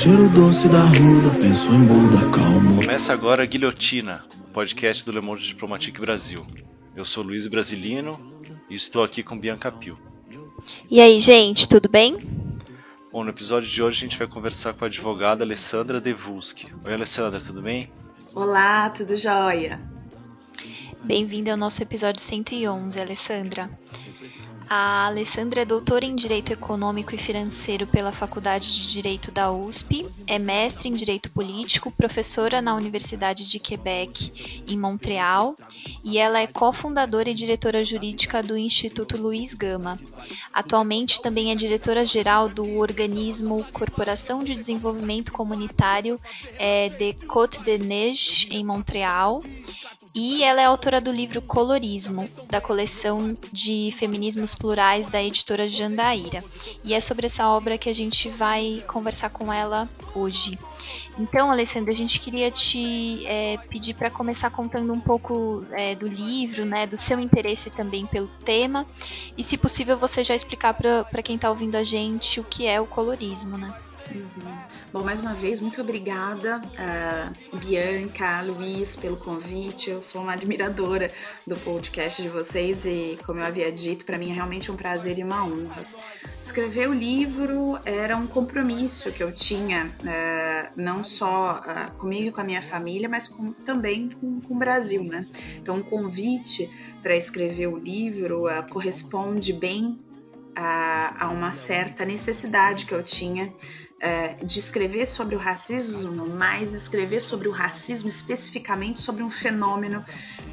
cheiro doce da ruda, penso em Buda, calmo. Começa agora a Guilhotina, podcast do Le Monde Diplomatique Brasil. Eu sou Luiz Brasilino e estou aqui com Bianca Pio. E aí, gente, tudo bem? Bom, no episódio de hoje a gente vai conversar com a advogada Alessandra Devulski. Oi, Alessandra, tudo bem? Olá, tudo jóia? Bem-vinda ao nosso episódio 111, Alessandra. A Alessandra é doutora em Direito Econômico e Financeiro pela Faculdade de Direito da USP, é mestre em Direito Político, professora na Universidade de Quebec, em Montreal, e ela é cofundadora e diretora jurídica do Instituto Luiz Gama. Atualmente também é diretora-geral do organismo Corporação de Desenvolvimento Comunitário é, de Côte de Neige, em Montreal, e ela é autora do livro Colorismo, da coleção de feminismos plurais da editora Jandaíra. E é sobre essa obra que a gente vai conversar com ela hoje. Então, Alessandra, a gente queria te é, pedir para começar contando um pouco é, do livro, né, do seu interesse também pelo tema, e se possível você já explicar para quem está ouvindo a gente o que é o colorismo, né? Uhum. Bom, mais uma vez, muito obrigada, uh, Bianca, Luiz, pelo convite. Eu sou uma admiradora do podcast de vocês e, como eu havia dito, para mim é realmente um prazer e uma honra. Escrever o livro era um compromisso que eu tinha, uh, não só uh, comigo e com a minha família, mas com, também com, com, o Brasil, né? Então, um convite para escrever o livro corresponde bem a, a uma certa necessidade que eu tinha é, de escrever sobre o racismo, mas escrever sobre o racismo especificamente sobre um fenômeno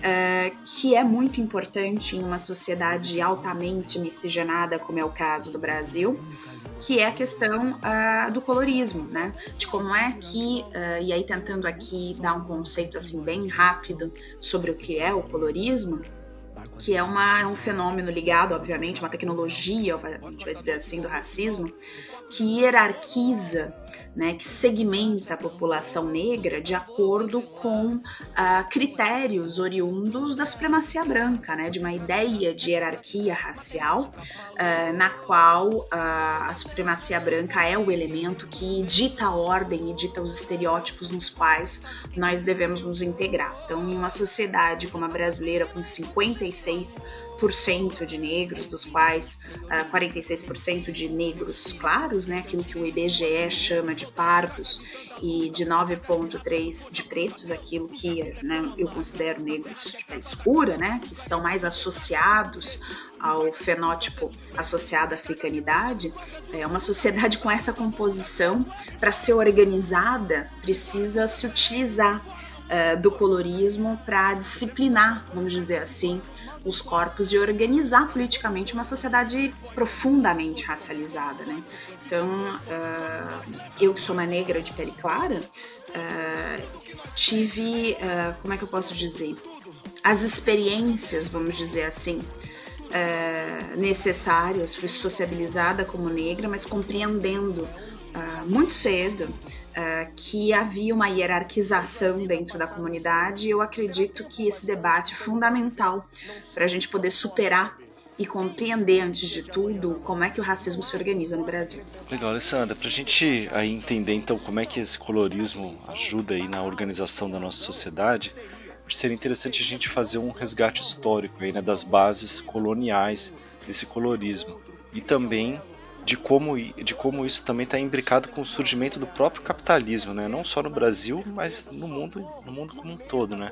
é, que é muito importante em uma sociedade altamente miscigenada, como é o caso do Brasil, que é a questão uh, do colorismo, né? De como é que, uh, e aí tentando aqui dar um conceito assim bem rápido sobre o que é o colorismo, que é, uma, é um fenômeno ligado, obviamente, uma tecnologia, a gente vai dizer assim, do racismo, que hierarquiza, né, que segmenta a população negra de acordo com ah, critérios oriundos da supremacia branca, né, de uma ideia de hierarquia racial, ah, na qual ah, a supremacia branca é o elemento que dita a ordem e dita os estereótipos nos quais nós devemos nos integrar. Então, em uma sociedade como a brasileira, com 56 cento de negros, dos quais uh, ah, 46% de negros claros, né, aquilo que o IBGE chama de pardos, e de 9,3% de pretos, aquilo que né, eu considero negros de pele escura, né, que estão mais associados ao fenótipo associado à africanidade, é uma sociedade com essa composição, para ser organizada, precisa se utilizar uh, do colorismo para disciplinar, vamos dizer assim, os corpos e organizar politicamente uma sociedade profundamente racializada, né? Então, uh, eu que sou uma negra de pele clara, uh, tive, uh, como é que eu posso dizer, as experiências, vamos dizer assim, necessárias, fui sociabilizada como negra, mas compreendendo muito cedo uh, que havia uma hierarquização dentro da comunidade e eu acredito que esse debate é fundamental para a gente poder superar e compreender, antes de tudo, como é que o racismo se organiza no Brasil. Legal, Alessandra, para a gente aí entender então como é que esse colorismo ajuda aí na organização da nossa sociedade, seria interessante a gente fazer um resgate histórico aí, né, das bases coloniais desse colorismo e também de como, de como isso também está imbricado com o surgimento do próprio capitalismo, né? Não só no Brasil, mas no mundo, no mundo como um todo, né?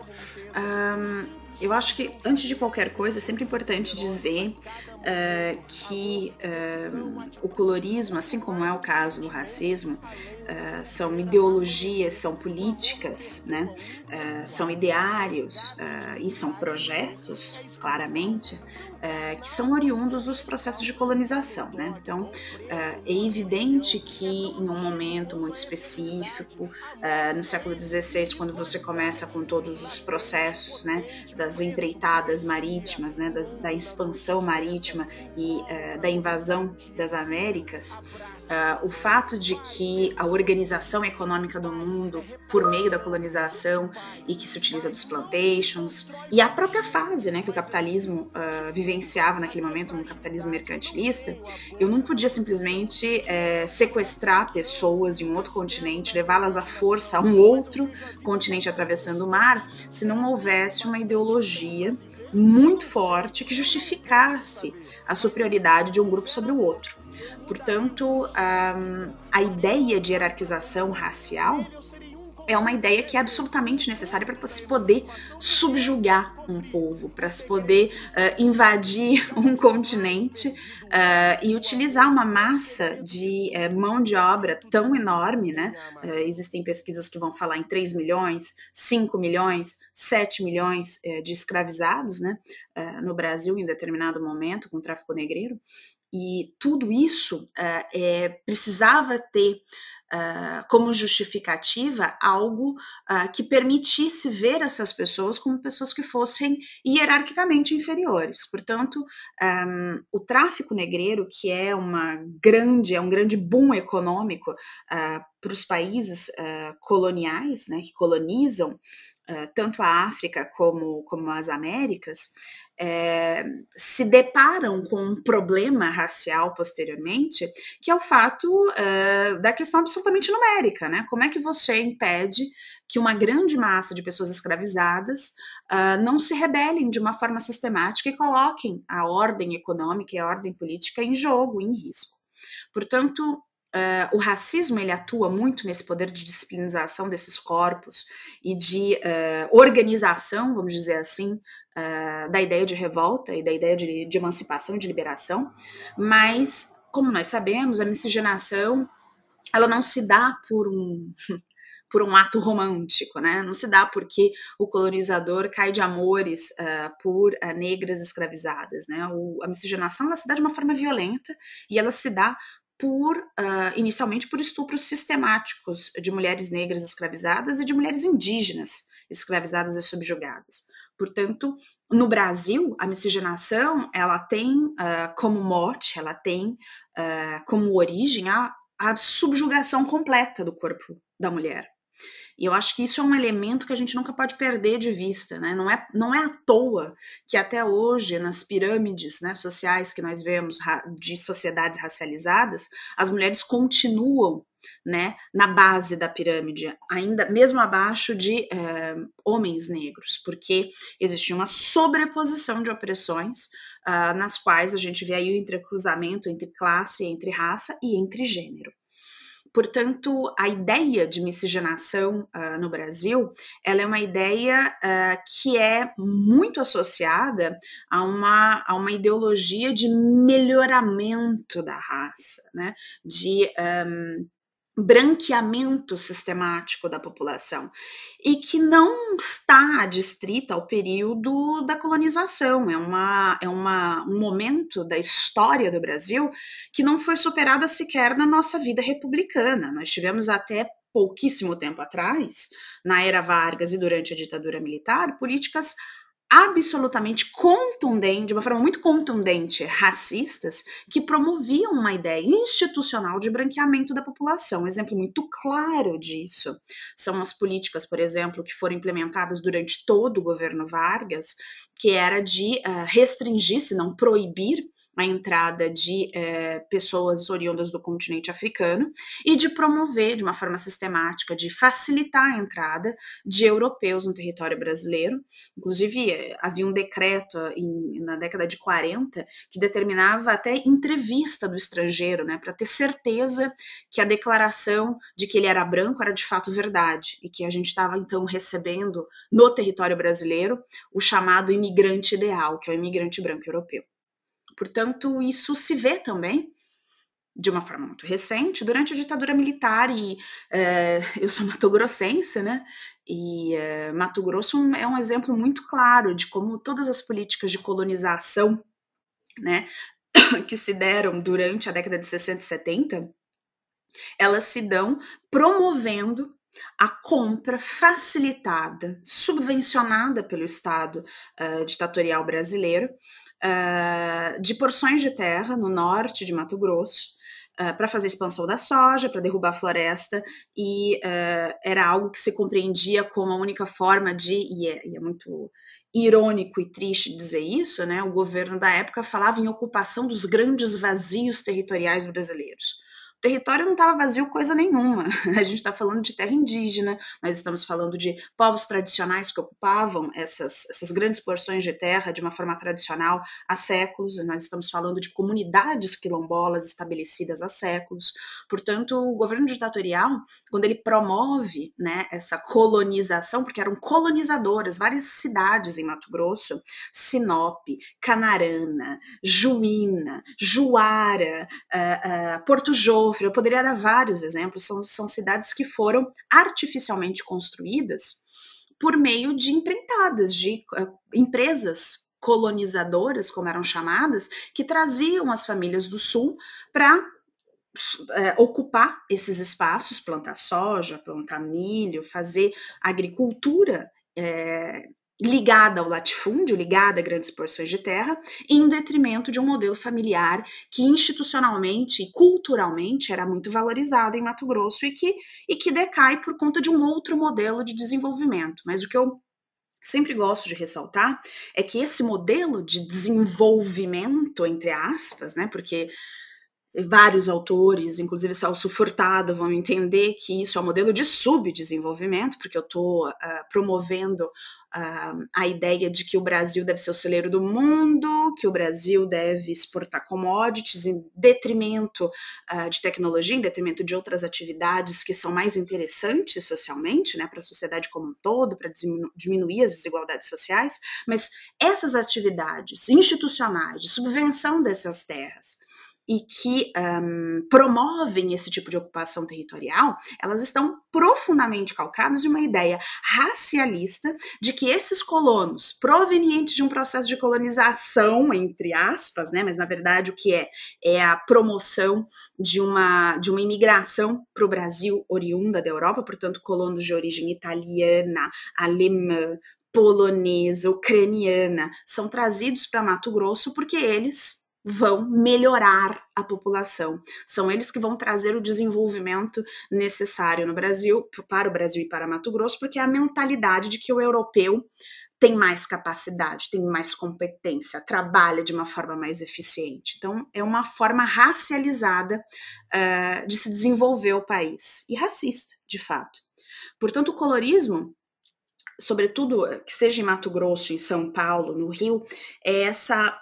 Um, eu acho que antes de qualquer coisa é sempre importante dizer uh, que uh, o colorismo, assim como é o caso do racismo, uh, são ideologias, são políticas, né? são ideários e são projetos, claramente, é, que são oriundos dos processos de colonização. Né? Então, é, é evidente que em um momento muito específico, é, no século XVI, quando você começa com todos os processos né, das empreitadas marítimas, né, das, da expansão marítima e é, da invasão das Américas, Uh, o fato de que a organização econômica do mundo, por meio da colonização e que se utiliza dos plantations, e a própria fase né, que o capitalismo uh, vivenciava naquele momento, um capitalismo mercantilista, eu não podia simplesmente é, sequestrar pessoas de um outro continente, levá-las à força a um outro continente atravessando o mar, se não houvesse uma ideologia muito forte que justificasse a superioridade de um grupo sobre o outro. Portanto, a ideia de hierarquização racial é uma ideia que é absolutamente necessária para se poder subjugar um povo, para se poder uh, invadir um continente uh, e utilizar uma massa de uh, mão de obra tão enorme, né? existem pesquisas que vão falar em 3 milhões, 5 milhões, 7 milhões de escravizados, né? no Brasil em determinado momento com o tráfico negreiro. E tudo isso é, precisava ter Uh, como justificativa algo uh, que permitisse ver essas pessoas como pessoas que fossem hierarquicamente inferiores. Portanto, um, o tráfico negreiro, que é uma grande, é um grande boom econômico uh, para os países coloniais, né, que colonizam tanto a África como, como as Américas, é, se deparam com um problema racial posteriormente, que é o fato é, da questão absolutamente numérica, né? Como é que você impede que uma grande massa de pessoas escravizadas uh, não se rebelem de uma forma sistemática e coloquem a ordem econômica e a ordem política em jogo, em risco? Portanto, Uh, o racismo ele atua muito nesse poder de disciplinização desses corpos e de uh, organização, vamos dizer assim, uh, da ideia de revolta e da ideia de, de emancipação, de liberação. Mas, como nós sabemos, a miscigenação ela não se dá por um por um ato romântico, né? Não se dá porque o colonizador cai de amores uh, por uh, negras escravizadas, né? O, a miscigenação ela se dá de uma forma violenta e ela se dá por uh, inicialmente por estupros sistemáticos de mulheres negras escravizadas e de mulheres indígenas escravizadas e subjugadas. Portanto, no Brasil, a miscigenação ela tem uh, como mote, ela tem uh, como origem a, a subjugação completa do corpo da mulher. E eu acho que isso é um elemento que a gente nunca pode perder de vista, né? Não é, não é à toa que até hoje, nas pirâmides né, sociais que nós vemos de sociedades racializadas, as mulheres continuam né, na base da pirâmide, ainda mesmo abaixo de é, homens negros, porque existia uma sobreposição de opressões uh, nas quais a gente vê aí o entrecruzamento entre classe, entre raça e entre gênero. Portanto, a ideia de miscigenação uh, no Brasil, ela é uma ideia uh, que é muito associada a uma, a uma ideologia de melhoramento da raça, né? de um, branqueamento sistemático da população e que não está adstrita ao período da colonização. É, uma, é uma, um momento da história do Brasil que não foi superada sequer na nossa vida republicana. Nós tivemos até pouquíssimo tempo atrás, na era Vargas e durante a ditadura militar, políticas absolutamente contundente, de uma forma muito contundente, racistas, que promoviam uma ideia institucional de branqueamento da população. Um exemplo muito claro disso são as políticas, por exemplo, que foram implementadas durante todo o governo Vargas, que era de uh, restringir, se não proibir, a entrada de é, pessoas oriundas do continente africano e de promover de uma forma sistemática, de facilitar a entrada de europeus no território brasileiro. Inclusive, é, havia um decreto em, na década de 40 que determinava até entrevista do estrangeiro, né, para ter certeza que a declaração de que ele era branco era de fato verdade e que a gente estava então recebendo no território brasileiro o chamado imigrante ideal, que é o imigrante branco europeu. Portanto, isso se vê também de uma forma muito recente, durante a ditadura militar, e é, eu sou matogrossense, né? E é, Mato Grosso é um exemplo muito claro de como todas as políticas de colonização, né, que se deram durante a década de 60 e 70, elas se dão promovendo a compra facilitada, subvencionada pelo Estado uh, ditatorial brasileiro uh, de porções de terra no norte de Mato Grosso, uh, para fazer expansão da soja, para derrubar a floresta, e uh, era algo que se compreendia como a única forma de, e é, e é muito irônico e triste dizer isso, né? O governo da época falava em ocupação dos grandes vazios territoriais brasileiros território não estava vazio coisa nenhuma. A gente está falando de terra indígena, nós estamos falando de povos tradicionais que ocupavam essas, essas grandes porções de terra de uma forma tradicional há séculos, nós estamos falando de comunidades quilombolas estabelecidas há séculos. Portanto, o governo ditatorial, quando ele promove né, essa colonização, porque eram colonizadoras, várias cidades em Mato Grosso, Sinop, Canarana, Juína, Juara, uh, uh, Porto Jovem, eu poderia dar vários exemplos, são, são cidades que foram artificialmente construídas por meio de empreitadas, de uh, empresas colonizadoras, como eram chamadas, que traziam as famílias do sul para eh, ocupar esses espaços, plantar soja, plantar milho, fazer agricultura é, ligada ao latifúndio, ligada a grandes porções de terra, em detrimento de um modelo familiar que institucionalmente e culturalmente era muito valorizado em Mato Grosso e que, e que decai por conta de um outro modelo de desenvolvimento. Mas o que eu sempre gosto de ressaltar é que esse modelo de desenvolvimento, entre aspas, né, porque vários autores, inclusive Celso Furtado, vão entender que isso é um modelo de subdesenvolvimento, porque eu estou uh, promovendo uh, a ideia de que o Brasil deve ser o celeiro do mundo, que o Brasil deve exportar commodities em detrimento uh, de tecnologia, em detrimento de outras atividades que são mais interessantes socialmente, né, para a sociedade como um todo, para diminu diminuir as desigualdades sociais, mas essas atividades institucionais de subvenção dessas terras, e que um, promovem esse tipo de ocupação territorial, elas estão profundamente calcadas de uma ideia racialista de que esses colonos, provenientes de um processo de colonização, entre aspas, né, mas na verdade o que é? É a promoção de uma, de uma imigração para o Brasil oriunda da Europa, portanto, colonos de origem italiana, alemã, polonesa, ucraniana, são trazidos para Mato Grosso porque eles vão melhorar a população. São eles que vão trazer o desenvolvimento necessário no Brasil, para o Brasil e para Mato Grosso, porque é a mentalidade de que o europeu tem mais capacidade, tem mais competência, trabalha de uma forma mais eficiente. Então, é uma forma racializada uh, de se desenvolver o país e racista, de fato. Portanto, o colorismo sobretudo que seja em Mato Grosso, em São Paulo, no Rio, é essa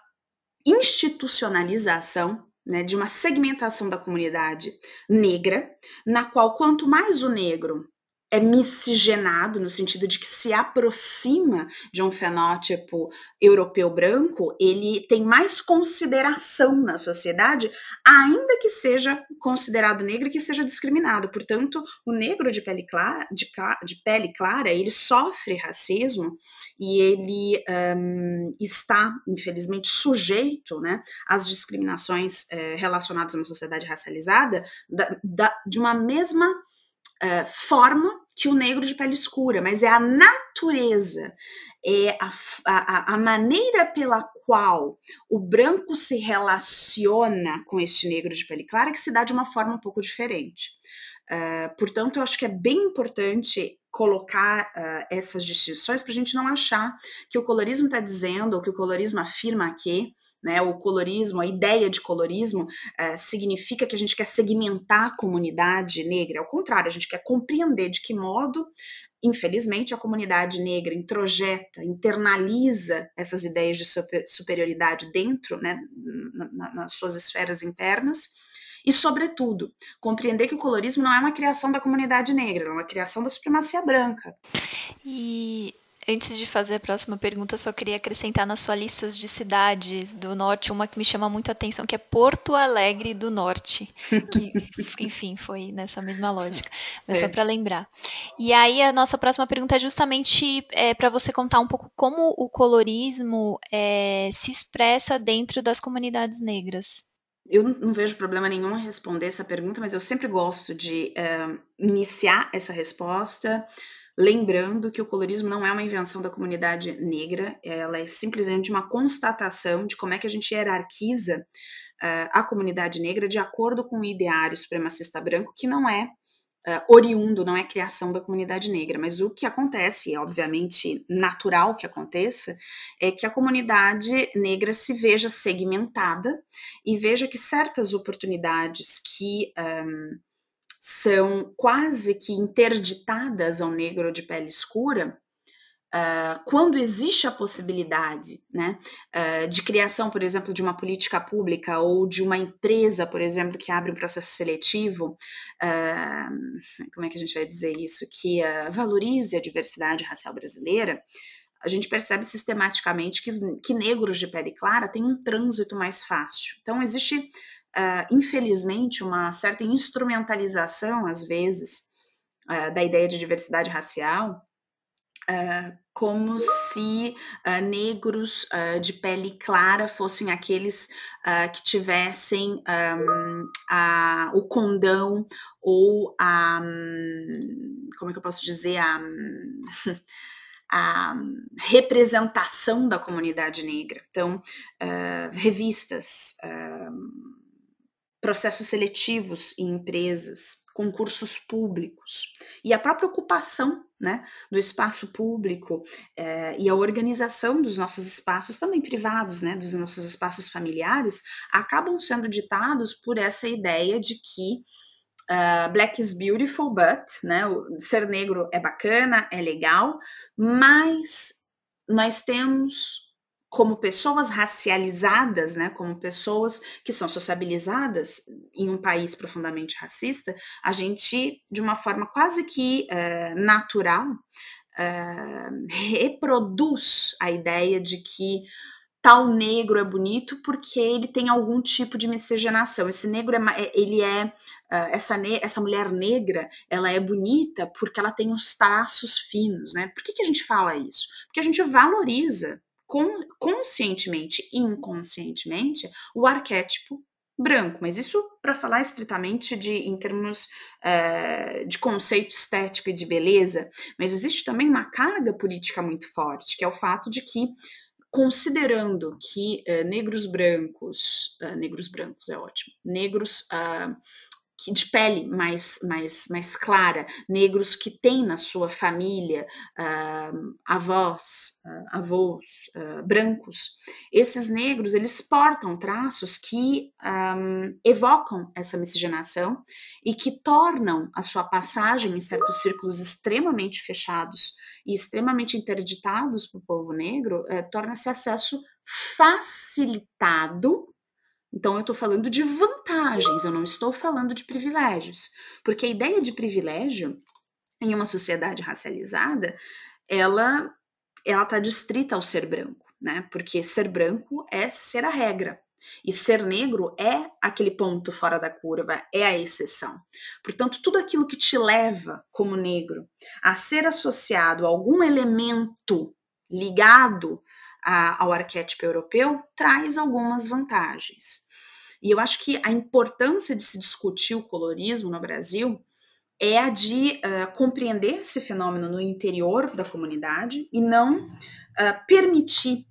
institucionalização né, de uma segmentação da comunidade negra, na qual quanto mais o negro é miscigenado, no sentido de que se aproxima de um fenótipo europeu branco, ele tem mais consideração na sociedade, ainda que seja considerado negro e que seja discriminado. Portanto, o negro de pele clara, de, de pele clara ele sofre racismo e ele um, está, infelizmente, sujeito né, às discriminações é, relacionadas a uma sociedade racializada da, da, de uma mesma uh, forma que o negro de pele escura, mas é a natureza, é a, a, a maneira pela qual o branco se relaciona com este negro de pele clara que se dá de uma forma um pouco diferente. Uh, portanto, eu acho que é bem importante colocar uh, essas distinções para a gente não achar que o colorismo está dizendo, ou que o colorismo afirma que né, o colorismo, a ideia de colorismo uh, significa que a gente quer segmentar a comunidade negra. Ao contrário, a gente quer compreender de que modo, infelizmente, a comunidade negra introjeta, internaliza essas ideias de super, superioridade dentro, né, na, nas suas esferas internas. E, sobretudo, compreender que o colorismo não é uma criação da comunidade negra, é uma criação da supremacia branca. E Antes de fazer a próxima pergunta, só queria acrescentar nas suas listas de cidades do norte uma que me chama muito a atenção, que é Porto Alegre do Norte. Que, enfim, foi nessa mesma lógica. Mas é. só para lembrar. E aí, a nossa próxima pergunta é justamente é, para você contar um pouco como o colorismo é, se expressa dentro das comunidades negras. Eu não vejo problema nenhum em responder essa pergunta, mas eu sempre gosto de uh, iniciar essa resposta Lembrando que o colorismo não é uma invenção da comunidade negra, ela é simplesmente uma constatação de como é que a gente hierarquiza uh, a comunidade negra de acordo com o ideário supremacista branco, que não é uh, oriundo, não é criação da comunidade negra, mas o que acontece, é obviamente natural que aconteça, é que a comunidade negra se veja segmentada e veja que certas oportunidades que um, são quase que interditadas ao negro de pele escura, Uh, quando existe a possibilidade né, uh, de criação, por exemplo, de uma política pública ou de uma empresa, por exemplo, que abre um processo seletivo, uh, como é que a gente vai dizer isso? Que valorize a diversidade racial brasileira, a gente percebe sistematicamente que, que negros de pele clara têm um trânsito mais fácil. Então, existe, infelizmente, uma certa instrumentalização, às vezes, da ideia de diversidade racial Uh, como se uh, negros uh, de pele clara fossem aqueles que tivessem um, a, o condão ou a. Como é que eu posso dizer? A, a representação da comunidade negra. Então, revistas, processos seletivos em empresas, concursos públicos. E a própria ocupação né, do espaço público eh, e a organização dos nossos espaços também privados, né, dos nossos espaços familiares, acabam sendo ditados por essa ideia de que uh, black is beautiful, but, né, ser negro é bacana, é legal, mas nós temos como pessoas racializadas, né, como pessoas que são sociabilizadas em um país profundamente racista, a gente, de uma forma quase que uh, natural, uh, reproduz a ideia de que tal negro é bonito porque ele tem algum tipo de miscigenação. Esse negro é, é ele é uh, essa, essa mulher negra, ela é bonita porque ela tem os traços finos, né? Por que, que a gente fala isso? Porque a gente valoriza conscientemente e inconscientemente o arquétipo branco, mas isso para falar estritamente de em termos uh, de conceito estético e de beleza, mas existe também uma carga política muito forte, que é o fato de que considerando que uh, negros brancos, uh, negros brancos é ótimo, negros de pele mais, mais, mais clara, negros que têm na sua família uh, avós, uh, avós uh, brancos, esses negros eles portam traços que um, evocam essa miscigenação e que tornam a sua passagem em certos círculos extremamente fechados e extremamente interditados para o povo negro, eh, torna-se acesso facilitado então, eu estou falando de vantagens, eu não estou falando de privilégios. Porque a ideia de privilégio em uma sociedade racializada, ela ela está distrita ao ser branco, né? Porque ser branco é ser a regra. E ser negro é aquele ponto fora da curva, é a exceção. Portanto, tudo aquilo que te leva, como negro, a ser associado a algum elemento ligado a, ao arquétipo europeu traz algumas vantagens. E eu acho que a importância de se discutir o colorismo no Brasil é a de uh, compreender esse fenômeno no interior da comunidade e não uh, permitir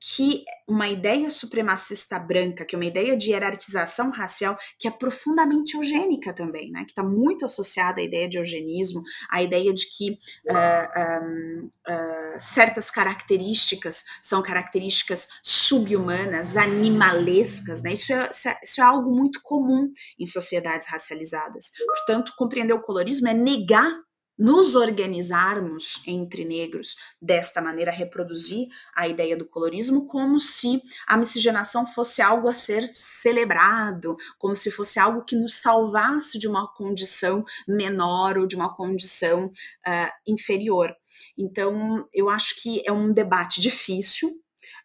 que uma ideia supremacista branca, que é uma ideia de hierarquização racial, que é profundamente eugênica também, né? que está muito associada à ideia de eugenismo, à ideia de que uh, um, uh, certas características são características subhumanas, animalescas, né? É, isso, é, isso é algo muito comum em sociedades racializadas. Portanto, compreender o colorismo é negar nos organizarmos entre negros desta maneira, reproduzir a ideia do colorismo como se a miscigenação fosse algo a ser celebrado, como se fosse algo que nos salvasse de uma condição menor ou de uma condição uh, inferior. Então, eu acho que é um debate difícil,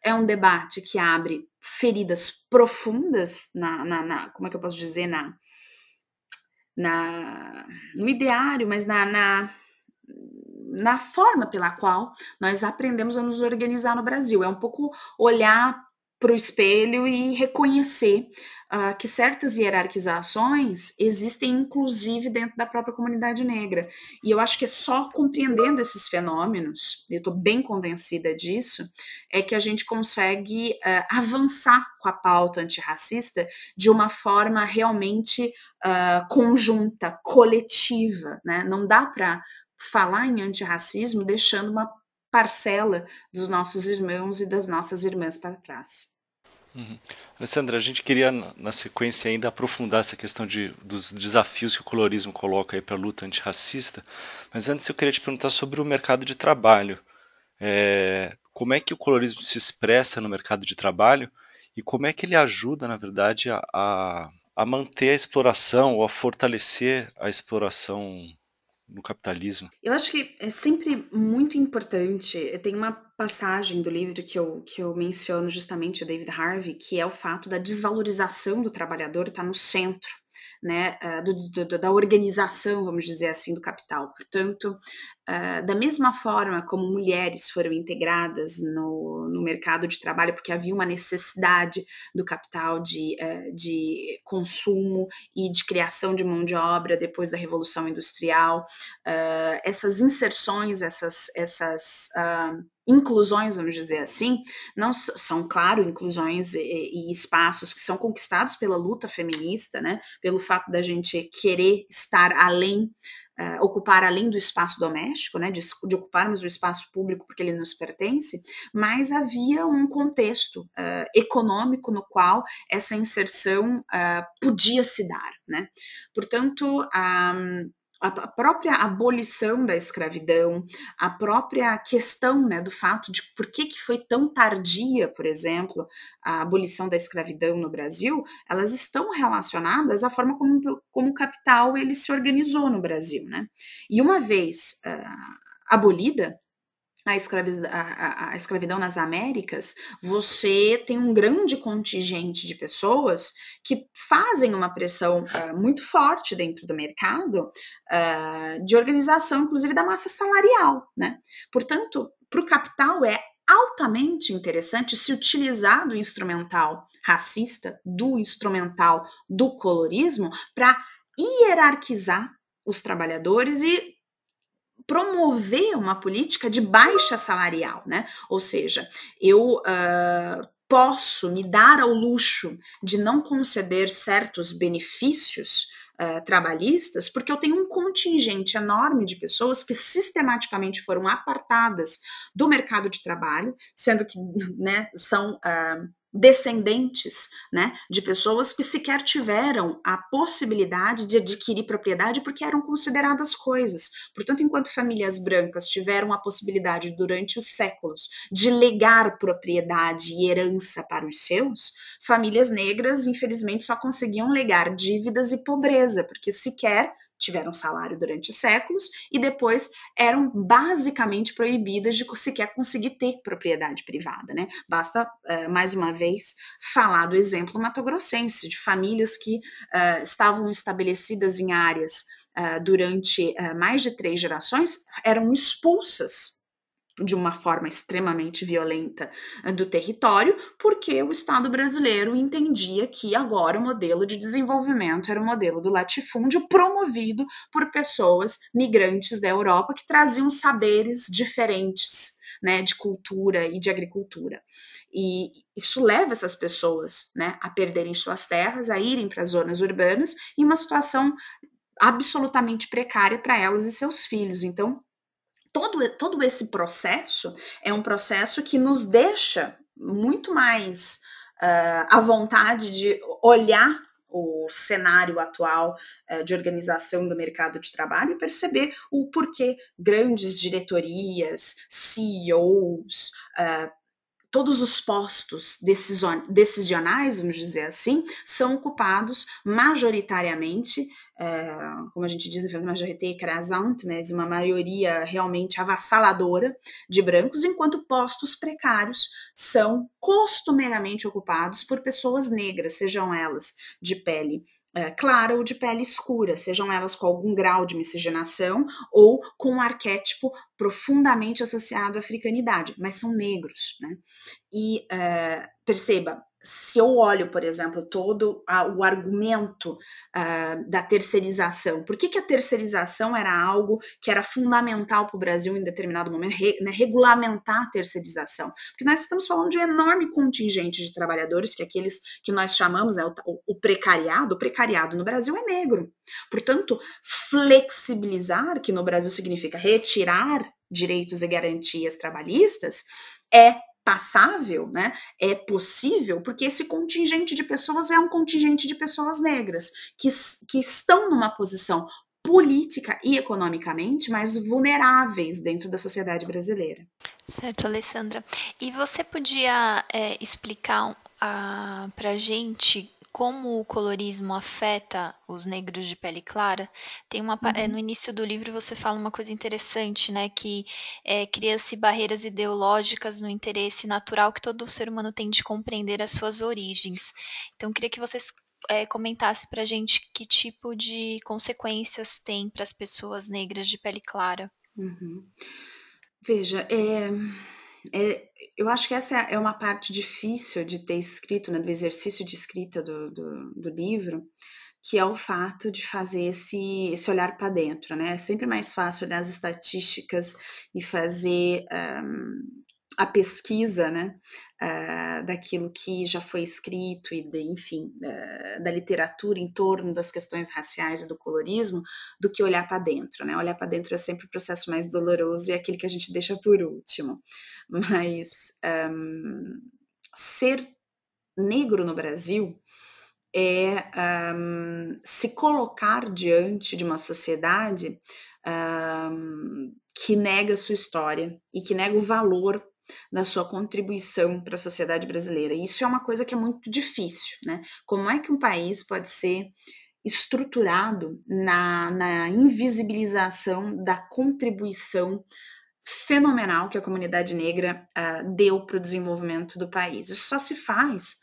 é um debate que abre feridas profundas na, na, na como é que eu posso dizer, na na, no ideário, mas na, na, na forma pela qual nós aprendemos a nos organizar no Brasil. É um pouco olhar para o espelho e reconhecer uh, que certas hierarquizações existem, inclusive, dentro da própria comunidade negra. E eu acho que é só compreendendo esses fenômenos, eu estou bem convencida disso, é que a gente consegue uh, avançar com a pauta antirracista de uma forma realmente uh, conjunta, coletiva. Né? Não dá para falar em antirracismo deixando uma parcela dos nossos irmãos e das nossas irmãs para trás. Uhum. Alessandra, a gente queria na sequência ainda aprofundar essa questão de, dos desafios que o colorismo coloca aí para a luta antirracista, mas antes eu queria te perguntar sobre o mercado de trabalho. É, como é que o colorismo se expressa no mercado de trabalho e como é que ele ajuda, na verdade, a, a, a manter a exploração ou a fortalecer a exploração no capitalismo? Eu acho que é sempre muito importante. Tem uma passagem do livro que eu, que eu menciono justamente o David Harvey, que é o fato da desvalorização do trabalhador estar tá no centro né, uh, do, do, da organização, vamos dizer assim, do capital. Portanto, uh, da mesma forma como mulheres foram integradas no, no mercado de trabalho, porque havia uma necessidade do capital de, uh, de consumo e de criação de mão de obra depois da Revolução Industrial, essas inserções, essas, essas inclusões, vamos dizer assim, não são, claro, inclusões e, e, espaços que são conquistados pela luta feminista, né, pelo fato da gente querer estar além, uh, ocupar além do espaço doméstico, né, de, de, ocuparmos o espaço público porque ele nos pertence, mas havia um contexto uh, econômico no qual essa inserção uh, podia se dar, né. Portanto, um, a própria abolição da escravidão, a própria questão né, do fato de por que, que foi tão tardia, por exemplo, a abolição da escravidão no Brasil, elas estão relacionadas à forma como, como o capital ele se organizou no Brasil. Né? E uma vez uh, abolida, a, a, a, escravidão nas Américas, você tem um grande contingente de pessoas que fazem uma pressão uh, muito forte dentro do mercado uh, de organização, inclusive da massa salarial, né? Portanto, para o capital é altamente interessante se utilizar do instrumental racista, do instrumental do colorismo, para hierarquizar os trabalhadores e promover uma política de baixa salarial, né? Ou seja, eu uh, posso me dar ao luxo de não conceder certos benefícios Uh, trabalhistas, porque eu tenho um contingente enorme de pessoas que sistematicamente foram apartadas do mercado de trabalho, sendo que né, são uh, descendentes né, de pessoas que sequer tiveram a possibilidade de adquirir propriedade porque eram consideradas coisas. Portanto, enquanto famílias brancas tiveram a possibilidade durante os séculos de legar propriedade e herança para os seus, famílias negras, infelizmente, só conseguiam legar dívidas e pobreza, porque sequer tiveram salário durante séculos e depois eram basicamente proibidas de sequer conseguir ter propriedade privada, né? Basta, uh, mais uma vez, falar do exemplo matogrossense, de famílias que uh, estavam estabelecidas em áreas uh, durante mais de três gerações, eram expulsas de uma forma extremamente violenta eh, do território, porque o Estado brasileiro entendia que agora o modelo de desenvolvimento era o modelo do latifúndio promovido por pessoas migrantes da Europa que traziam saberes diferentes. Né, de cultura e de agricultura. E isso leva essas pessoas né, a perderem suas terras, a irem para as zonas urbanas em uma situação absolutamente precária para elas e seus filhos. Então, todo, todo esse processo é um processo que nos deixa muito mais uh, à vontade de olhar o cenário atual uh, de organização do mercado de trabalho e perceber o porquê grandes diretorias, CEOs, uh, todos os postos decisionais, vamos dizer assim, são ocupados majoritariamente, é, como a gente diz em majorité écrasante, mas uma maioria realmente avassaladora de brancos, enquanto postos precários são costumeiramente ocupados por pessoas negras, sejam elas de pele é, clara ou de pele escura, sejam elas com algum grau de miscigenação ou com um arquétipo profundamente associado à africanidade, mas são negros, né? E é, perceba, se eu olho, por exemplo, todo a, o argumento uh, da terceirização, por que, que a terceirização era algo que era fundamental para o Brasil em determinado momento, re, né, regulamentar a terceirização? Porque nós estamos falando de um enorme contingente de trabalhadores, que é aqueles que nós chamamos né, o, o precariado, o precariado no Brasil é negro. Portanto, flexibilizar, que no Brasil significa retirar direitos e garantias trabalhistas, é passável, né, é possível, porque esse contingente de pessoas é um contingente de pessoas negras que, que estão numa posição política e economicamente mais vulneráveis dentro da sociedade brasileira. Certo, Alessandra. E você podia é, explicar uh, ah, para gente como o colorismo afeta os negros de pele clara, tem uma é, no uhum. início do livro você fala uma coisa interessante, né, que é, cria-se barreiras ideológicas no interesse natural que todo ser humano tem de compreender as suas origens. Então, queria que vocês é, comentasse para gente que tipo de consequências tem para as pessoas negras de pele clara. Uhum. Veja, é é, eu acho que essa é uma parte difícil de ter escrito, né, do exercício de escrita do, do, do livro, que é o fato de fazer esse, esse olhar para dentro, né? É sempre mais fácil olhar as estatísticas e fazer um, a pesquisa, né? uh, daquilo que já foi escrito e, de, enfim, uh, da literatura em torno das questões raciais e do colorismo, do que olhar para dentro, né? Olhar para dentro é sempre o processo mais doloroso e é aquele que a gente deixa por último. Mas um, ser negro no Brasil é um, se colocar diante de uma sociedade um, que nega sua história e que nega o valor da sua contribuição para a sociedade brasileira. E isso é uma coisa que é muito difícil, né? Como é que um país pode ser estruturado na, na invisibilização da contribuição fenomenal que a comunidade negra uh, deu para o desenvolvimento do país? Isso só se faz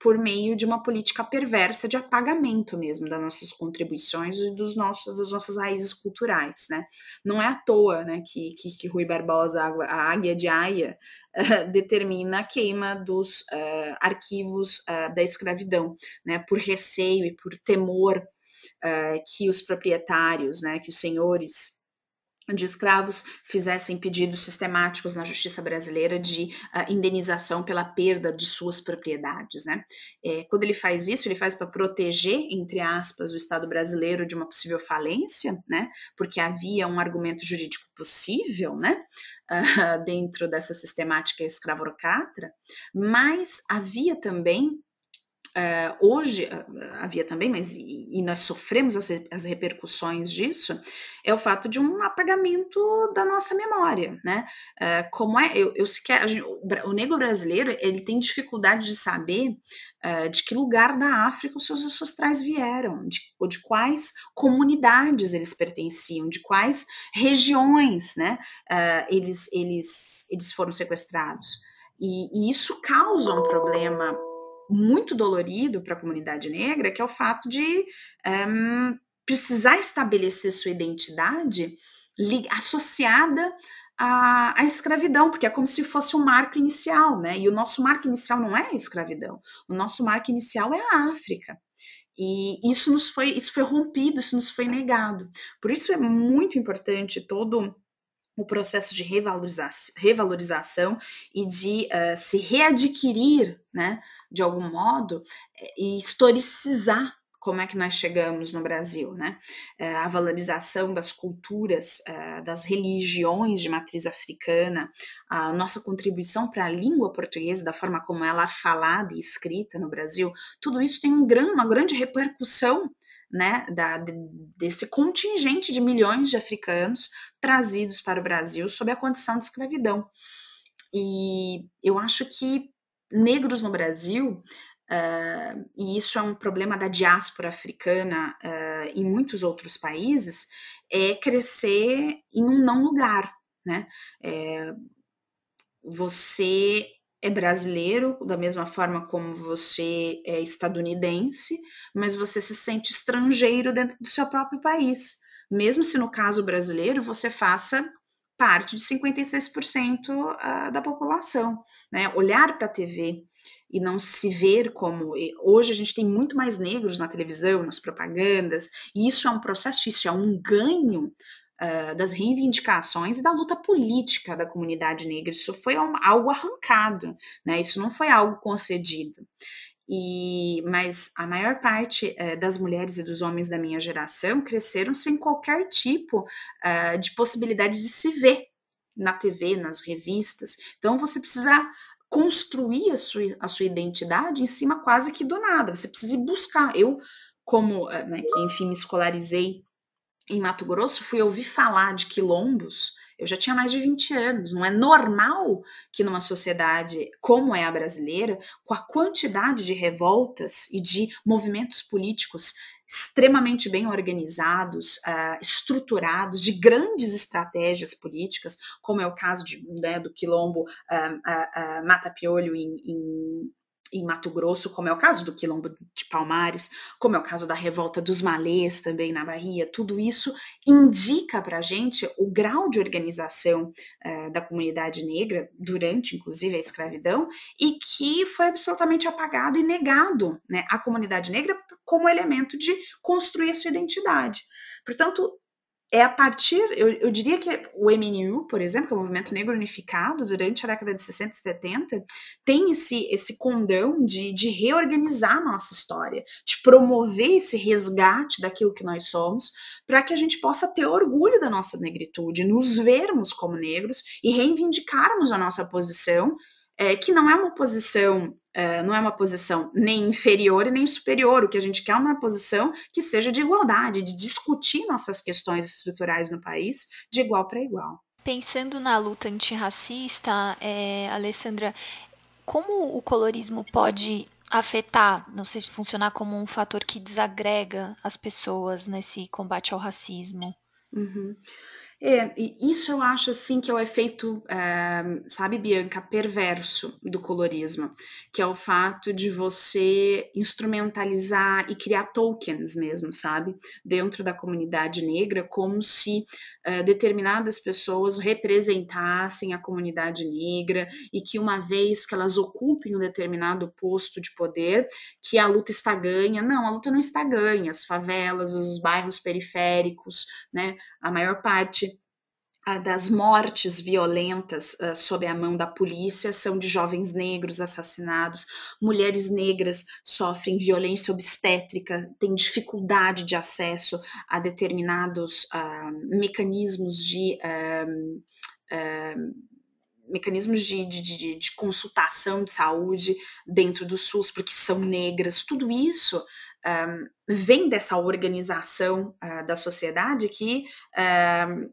por meio de uma política perversa de apagamento mesmo das nossas contribuições e dos nossos, das nossas raízes culturais, né? Não é à toa, né, que, que, que Rui Barbosa, a Águia de Aia, uh, determina a queima dos uh, arquivos uh, da escravidão, né, por receio e por temor que os proprietários, né, que os senhores de escravos fizessem pedidos sistemáticos na justiça brasileira de uh, indenização pela perda de suas propriedades. Né? É, quando ele faz isso, ele faz para proteger, entre aspas, o Estado brasileiro de uma possível falência, né? porque havia um argumento jurídico possível né? Uh, dentro dessa sistemática escravocrata, mas havia também Uh, hoje uh, havia também, mas e, e nós sofremos as, as, repercussões disso, é o fato de um apagamento da nossa memória, né? Uh, como é, eu, eu sequer, gente, o, o, negro brasileiro ele tem dificuldade de saber de que lugar da África os seus ancestrais vieram, de, ou de quais comunidades eles pertenciam, de quais regiões, né? eles, eles, eles foram sequestrados. E, e isso causa um problema muito dolorido para a comunidade negra, que é o fato de um, precisar estabelecer sua identidade associada à, à, escravidão, porque é como se fosse um marco inicial, né? E o nosso marco inicial não é a escravidão, o nosso marco inicial é a África. E isso nos foi, isso foi rompido, isso nos foi negado. Por isso é muito importante todo o processo de revalorização, revalorização e de uh, se readquirir, né, de algum modo, eh, e historicizar como é que nós chegamos no Brasil, né? Uh, a valorização das culturas, das religiões de matriz africana, a nossa contribuição para a língua portuguesa, da forma como ela é falada e escrita no Brasil, tudo isso tem um gran, uma grande repercussão né, da, desse contingente de milhões de africanos trazidos para o Brasil sob a condição de escravidão. E eu acho que negros no Brasil, uh, e isso é um problema da diáspora africana uh, em muitos outros países, é crescer em um não lugar, né? É, você é brasileiro, da mesma forma como você é estadunidense, mas você se sente estrangeiro dentro do seu próprio país. Mesmo se no caso brasileiro você faça parte de 56% ah, da população. Né? Olhar para a TV e não se ver como. Hoje a gente tem muito mais negros na televisão, nas propagandas, e isso é um processo, isso é um ganho uh, das reivindicações e da luta política da comunidade negra. Isso foi algo arrancado, né? Isso não foi algo concedido. E, mas a maior parte uh, das mulheres e dos homens da minha geração cresceram sem qualquer tipo uh, de possibilidade de se ver na TV, nas revistas. Então você precisa construir a sua, a sua identidade em cima quase que do nada. Você precisa ir buscar. Eu, como, né, que enfim me escolarizei em Mato Grosso, fui ouvir falar de quilombos. Eu já tinha mais de 20 anos. Não é normal que numa sociedade como é a brasileira, com a quantidade de revoltas e de movimentos políticos extremamente bem organizados, uh, estruturados, de grandes estratégias políticas, como é o caso de, né, do quilombo uh, uh, Mata Piolho em, em em Mato Grosso, como é o caso do Quilombo de Palmares, como é o caso da revolta dos malês também na Bahia, tudo isso indica para a gente o grau de organização uh, da comunidade negra durante, inclusive, a escravidão e que foi absolutamente apagado e negado né, à comunidade negra como elemento de construir a sua identidade. Portanto, é a partir, eu, eu, diria que o MNU, por exemplo, que é o Movimento Negro Unificado, durante a década de 60 e 70, tem esse, esse condão de, de reorganizar a nossa história, de promover esse resgate daquilo que nós somos, para que a gente possa ter orgulho da nossa negritude, nos vermos como negros e reivindicarmos a nossa posição, é, que não é uma posição Uh, não é uma posição nem inferior e nem superior. O que a gente quer é uma posição que seja de igualdade, de discutir nossas questões estruturais no país de igual para igual. Pensando na luta antirracista, é, Alessandra, como o colorismo pode afetar, não sei se funcionar como um fator que desagrega as pessoas nesse combate ao racismo? Uhum. É, isso eu acho assim que é o efeito, é, sabe, Bianca, perverso do colorismo, que é o fato de você instrumentalizar e criar tokens mesmo, sabe, dentro da comunidade negra, como se é, determinadas pessoas representassem a comunidade negra e que uma vez que elas ocupem um determinado posto de poder, que a luta está ganha. Não, a luta não está ganha. As favelas, os bairros periféricos, né, a maior parte das mortes violentas uh, sob a mão da polícia são de jovens negros assassinados, mulheres negras sofrem violência obstétrica, têm dificuldade de acesso a determinados uh, mecanismos de. Uh, mecanismos de, de, de, de, consultação de saúde dentro do SUS, porque são negras, tudo isso um, vem dessa organização da sociedade que uh,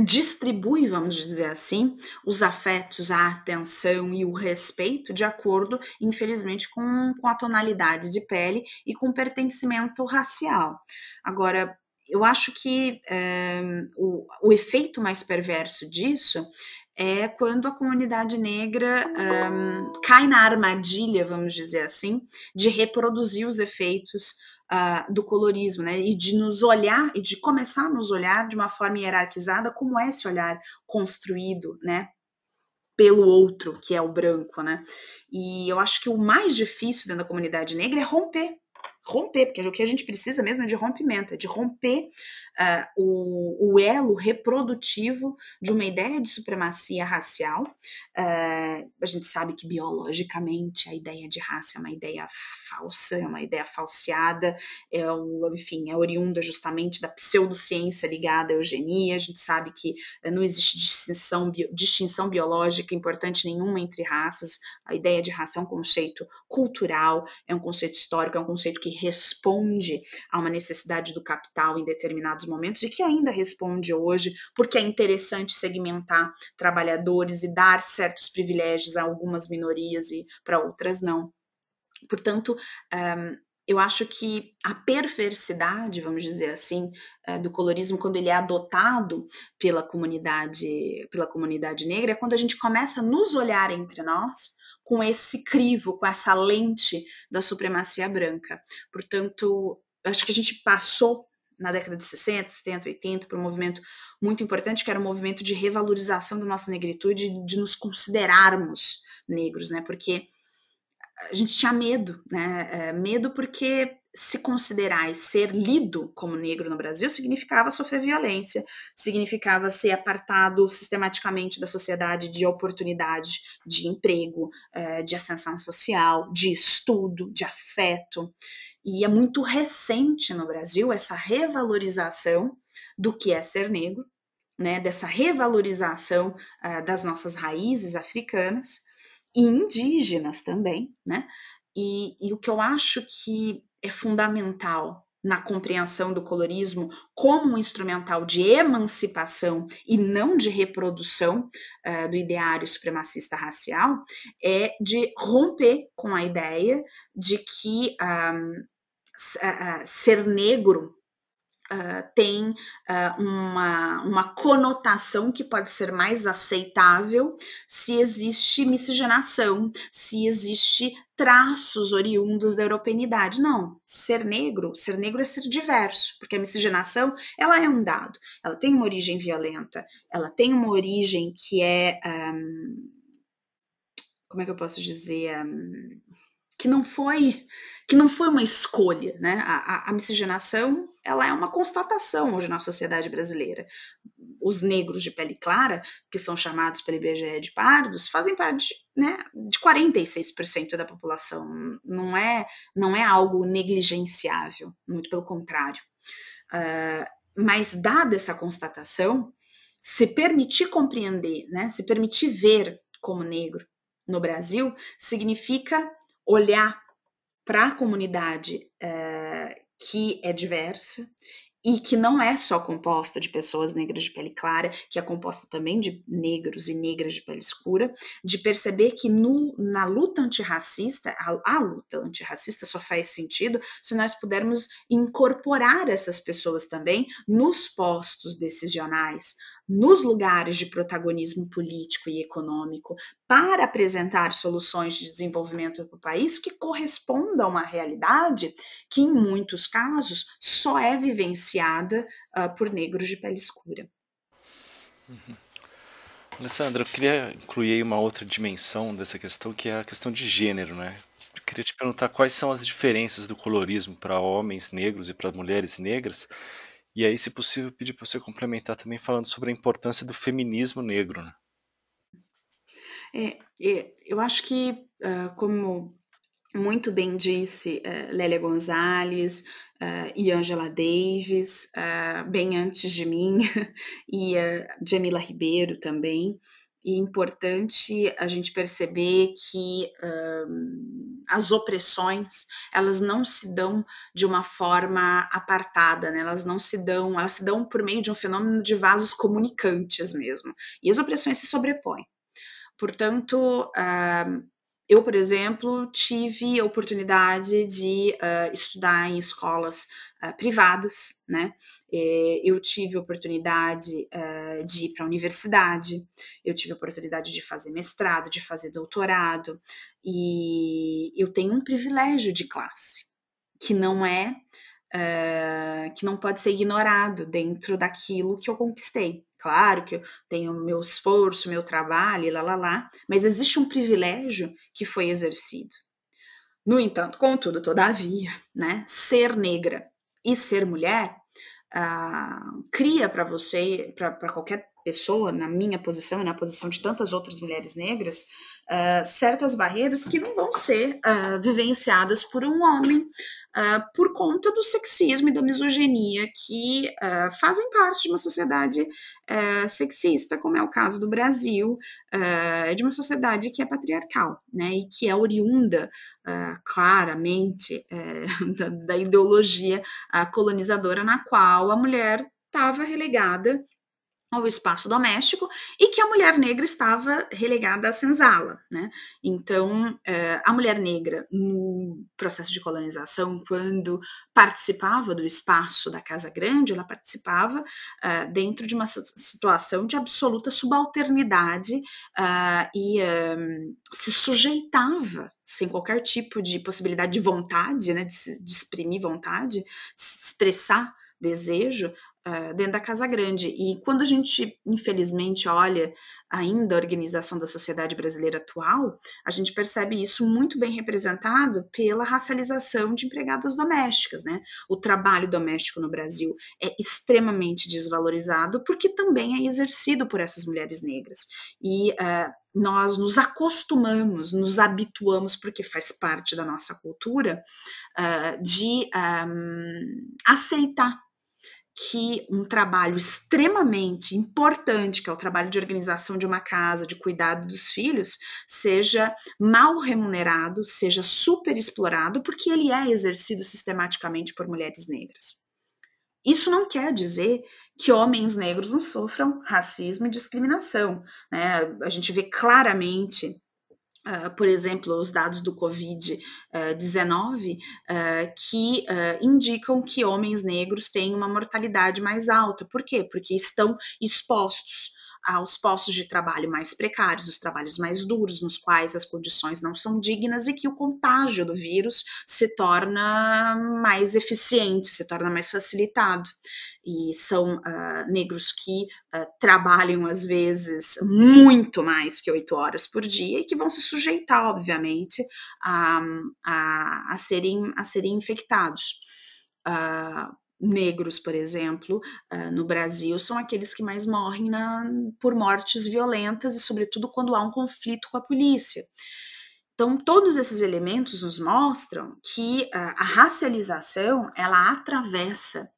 distribui, vamos dizer assim, os afetos, a atenção e o respeito de acordo, infelizmente, com, com a tonalidade de pele e com pertencimento racial. Agora, eu acho que é, o, o efeito mais perverso disso é quando a comunidade negra um, cai na armadilha, vamos dizer assim, de reproduzir os efeitos uh, do colorismo, né? E de nos olhar e de começar a nos olhar de uma forma hierarquizada, como é esse olhar construído, né? Pelo outro, que é o branco, né? E eu acho que o mais difícil dentro da comunidade negra é romper romper, porque o que a gente precisa mesmo é de rompimento, é de romper uh, o, o, elo reprodutivo de uma ideia de supremacia racial. Uh, a gente sabe que biologicamente a ideia de raça é uma ideia falsa, é uma ideia falseada, é, enfim, é oriunda justamente da pseudociência ligada à eugenia. A gente sabe que não existe distinção, bio, distinção biológica importante nenhuma entre raças. A ideia de raça é um conceito cultural, é um conceito histórico, é um conceito que responde a uma necessidade do capital em determinados momentos e que ainda responde hoje, porque é interessante segmentar trabalhadores e dar certos privilégios a algumas minorias e para outras não. Portanto, um, eu acho que a perversidade, vamos dizer assim, é, do colorismo quando ele é adotado pela comunidade, pela comunidade negra, é quando a gente começa a nos olhar entre nós com esse crivo, com essa lente da supremacia branca. Portanto, acho que a gente passou na década de 60, 70, 80 por um movimento muito importante que era o um movimento de revalorização da nossa negritude, de nos considerarmos negros, né? Porque a gente tinha medo, né? É, medo porque se considerar e ser lido como negro no Brasil significava sofrer violência, significava ser apartado sistematicamente da sociedade de oportunidade de emprego, é, de ascensão social, de estudo, de afeto. E é muito recente no Brasil essa revalorização do que é ser negro, né? Dessa revalorização uh, das nossas raízes africanas e indígenas também, né? E, e o que eu acho que é fundamental na compreensão do colorismo como um instrumental de emancipação e não de reprodução uh, do ideário supremacista racial é de romper com a ideia de que um, uh, ser negro Uh, tem uh, uma, uma conotação que pode ser mais aceitável se existe miscigenação, se existe traços oriundos da europeanidade. Não, ser negro, ser negro é ser diverso, porque a miscigenação, ela é um dado, ela tem uma origem violenta, ela tem uma origem que é, um, como é que eu posso dizer, um, que não foi que não foi uma escolha, né? A, a, a, miscigenação ela é uma constatação hoje na sociedade brasileira. Os negros de pele clara, que são chamados pelo IBGE de pardos, fazem parte né, de 46% da população. Não é, não é algo negligenciável, muito pelo contrário. Uh, mas, dada essa constatação, se permitir compreender, né, se permitir ver como negro no Brasil, significa olhar para a comunidade é, que é diversa e que não é só composta de pessoas negras de pele clara, que é composta também de negros e negras de pele escura, de perceber que no, na luta antirracista, a, a luta antirracista só faz sentido se nós pudermos incorporar essas pessoas também nos postos decisionais, nos lugares de protagonismo político e econômico para apresentar soluções de desenvolvimento para o país que correspondam a uma realidade que, em muitos casos, só é vivenciada uh, por negros de pele escura. Uhum. Alessandra, eu queria incluir uma outra dimensão dessa questão, que é a questão de gênero, né? Queria te perguntar quais são as diferenças do colorismo para homens negros e para mulheres negras e aí, se possível, pedir para você complementar também falando sobre a importância do feminismo negro. Né? É, é, eu acho que, uh, como muito bem disse uh, Lélia Gonzalez uh, e Angela Davis, uh, bem antes de mim, e Jamila Ribeiro também, e é importante a gente perceber que um, as opressões elas não se dão de uma forma apartada, né? elas não se dão, elas se dão por meio de um fenômeno de vasos comunicantes mesmo, e as opressões se sobrepõem. Portanto, uh, eu, por exemplo, tive a oportunidade de uh, estudar em escolas uh, privadas, né? Eu tive oportunidade uh, de ir para a universidade, eu tive oportunidade de fazer mestrado, de fazer doutorado, e eu tenho um privilégio de classe, que não é. que não pode ser ignorado dentro daquilo que eu conquistei. Claro que eu tenho meu esforço, meu trabalho, lá, lá, lá, mas existe um privilégio que foi exercido. No entanto, contudo, todavia, né, ser negra e ser mulher uh, cria para você, para qualquer pessoa, na minha posição e na posição de tantas outras mulheres negras, uh, certas barreiras que não vão ser uh, vivenciadas por um homem uh, por conta do sexismo e da misoginia que uh, fazem parte de uma sociedade uh, sexista, como é o caso do Brasil, de uma sociedade que é patriarcal, né, e que é oriunda claramente da, da, ideologia colonizadora na qual a mulher estava relegada ao espaço doméstico e que a mulher negra estava relegada à senzala, né? Então, é, a mulher negra no processo de colonização, quando participava do espaço da Casa Grande, ela participava é, dentro de uma situação de absoluta subalternidade é, e se sujeitava sem qualquer tipo de possibilidade de vontade, né, de, se, de exprimir vontade, expressar desejo uh, dentro da Casa Grande. E quando a gente, infelizmente, olha ainda a organização da sociedade brasileira atual, a gente percebe isso muito bem representado pela racialização de empregadas domésticas, né? O trabalho doméstico no Brasil é extremamente desvalorizado porque também é exercido por essas mulheres negras. E uh, nós nos acostumamos, nos habituamos, porque faz parte da nossa cultura, uh, de um, aceitar que um trabalho extremamente importante, que é o trabalho de organização de uma casa, de cuidado dos filhos, seja mal remunerado, seja super explorado, porque ele é exercido sistematicamente por mulheres negras. Isso não quer dizer que homens negros não sofram racismo e discriminação. Né? A gente vê claramente Uh, por exemplo, os dados do Covid-19, uh, uh, que indicam que homens negros têm uma mortalidade mais alta. Por quê? Porque estão expostos aos postos de trabalho mais precários, os trabalhos mais duros, nos quais as condições não são dignas e que o contágio do vírus se torna mais eficiente, se torna mais facilitado. E são uh, negros que uh, trabalham, às vezes, muito mais que oito horas por dia e que vão se sujeitar, obviamente, a, a, a serem, a serem infectados. Uh, negros, por exemplo, uh, no Brasil, são aqueles que mais morrem na, por mortes violentas e, sobretudo, quando há um conflito com a polícia. Então, todos esses elementos nos mostram que uh, a racialização ela atravessa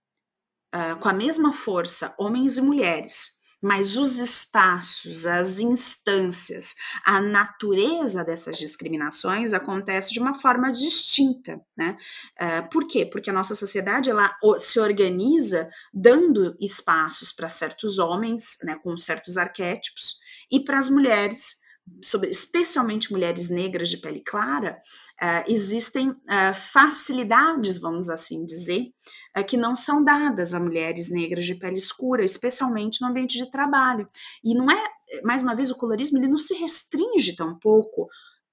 uh, com a mesma força homens e mulheres mas os espaços, as instâncias, a natureza dessas discriminações acontece de uma forma distinta, né? Uh, por quê? Porque a nossa sociedade ela se organiza dando espaços para certos homens, né, com certos arquétipos, e para as mulheres sobre, especialmente mulheres negras de pele clara, uh, existem uh, facilidades, vamos assim dizer, uh, que não são dadas a mulheres negras de pele escura, especialmente no ambiente de trabalho. E não é, mais uma vez, o colorismo ele não se restringe tão pouco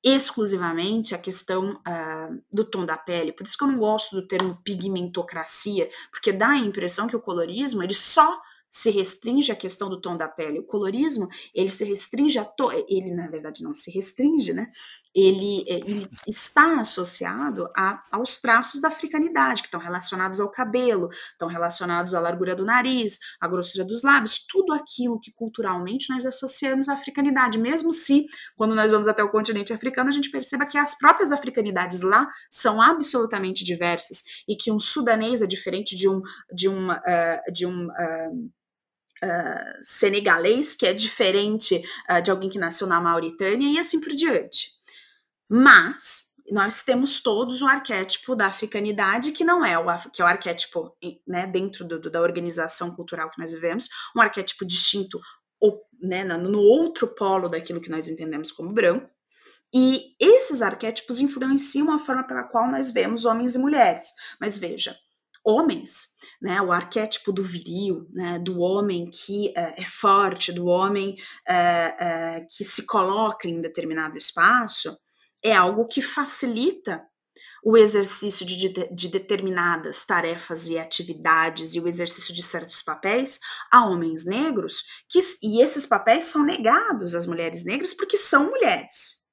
exclusivamente a questão do tom da pele. Por isso que eu não gosto do termo pigmentocracia, porque dá a impressão que o colorismo ele só se restringe à questão do tom da pele. O colorismo, ele se restringe a to... ele na verdade não se restringe, né? Ele, é, ele está associado a, aos traços da africanidade, que estão relacionados ao cabelo, estão relacionados à largura do nariz, à grossura dos lábios, tudo aquilo que culturalmente nós associamos à africanidade, mesmo se quando nós vamos até o continente africano, a gente perceba que as próprias africanidades lá são absolutamente diversas e que um sudanês é diferente de um de um uh, de um uh, uh, senegalês, que é diferente uh, de alguém que nasceu na Mauritânia, e assim por diante. Mas nós temos todos o arquétipo da africanidade, que não é o, que é o arquétipo né, dentro do, do, da organização cultural que nós vivemos, um arquétipo distinto né, no outro polo daquilo que nós entendemos como branco. E esses arquétipos influenciam a forma pela qual nós vemos homens e mulheres. Mas veja, homens, né, o arquétipo do viril, né, do homem que uh, é forte, do homem uh, uh, que se coloca em determinado espaço, é algo que facilita o exercício de, de, de, determinadas tarefas e atividades e o exercício de certos papéis a homens negros, que, e esses papéis são negados às mulheres negras porque são mulheres.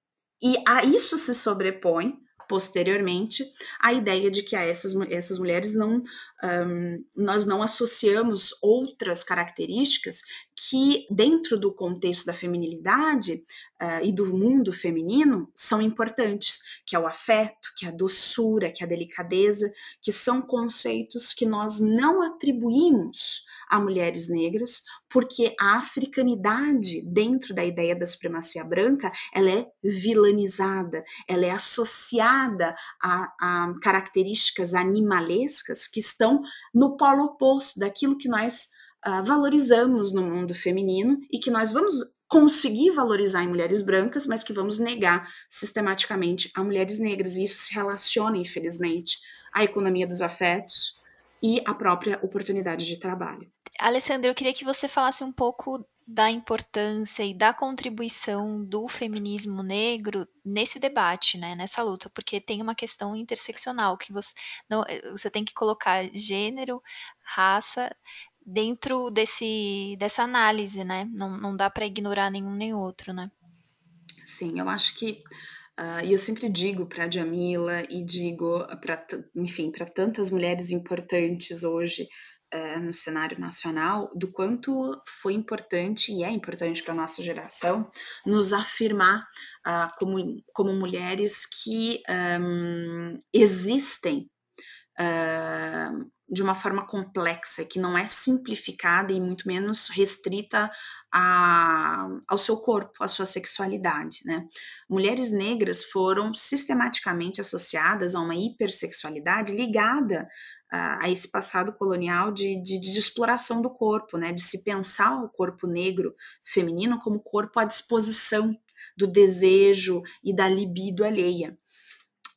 E a isso se sobrepõe posteriormente a ideia de que a essas, essas mulheres não um, nós não associamos outras características que, dentro do contexto da feminilidade uh, e do mundo feminino, são importantes, que é o afeto, que é a doçura, que é a delicadeza, que são conceitos que nós não atribuímos a mulheres negras, porque a africanidade, dentro da ideia da supremacia branca, ela é vilanizada, ela é associada a, a características animalescas que estão no polo oposto daquilo que nós uh, valorizamos no mundo feminino e que nós vamos conseguir valorizar em mulheres brancas, mas que vamos negar sistematicamente a mulheres negras. E isso se relaciona, infelizmente, à economia dos afetos e à própria oportunidade de trabalho. Alessandra, eu queria que você falasse um pouco da importância e da contribuição do feminismo negro nesse debate, né, nessa luta, porque tem uma questão interseccional que você não, você tem que colocar gênero, raça dentro desse dessa análise, né? Não, não dá para ignorar nenhum nem outro, né? Sim, eu acho que uh, e eu sempre digo para Jamila e digo para enfim para tantas mulheres importantes hoje uh, no cenário nacional do quanto foi importante e é importante para a nossa geração nos afirmar uh, como, como mulheres que um, existem uh, de uma forma complexa, que não é simplificada e muito menos restrita a, ao seu corpo, à sua sexualidade. Né? Mulheres negras foram sistematicamente associadas a uma hipersexualidade ligada a, esse passado colonial de, de, de, exploração do corpo, né? de se pensar o corpo negro feminino como corpo à disposição do desejo e da libido alheia.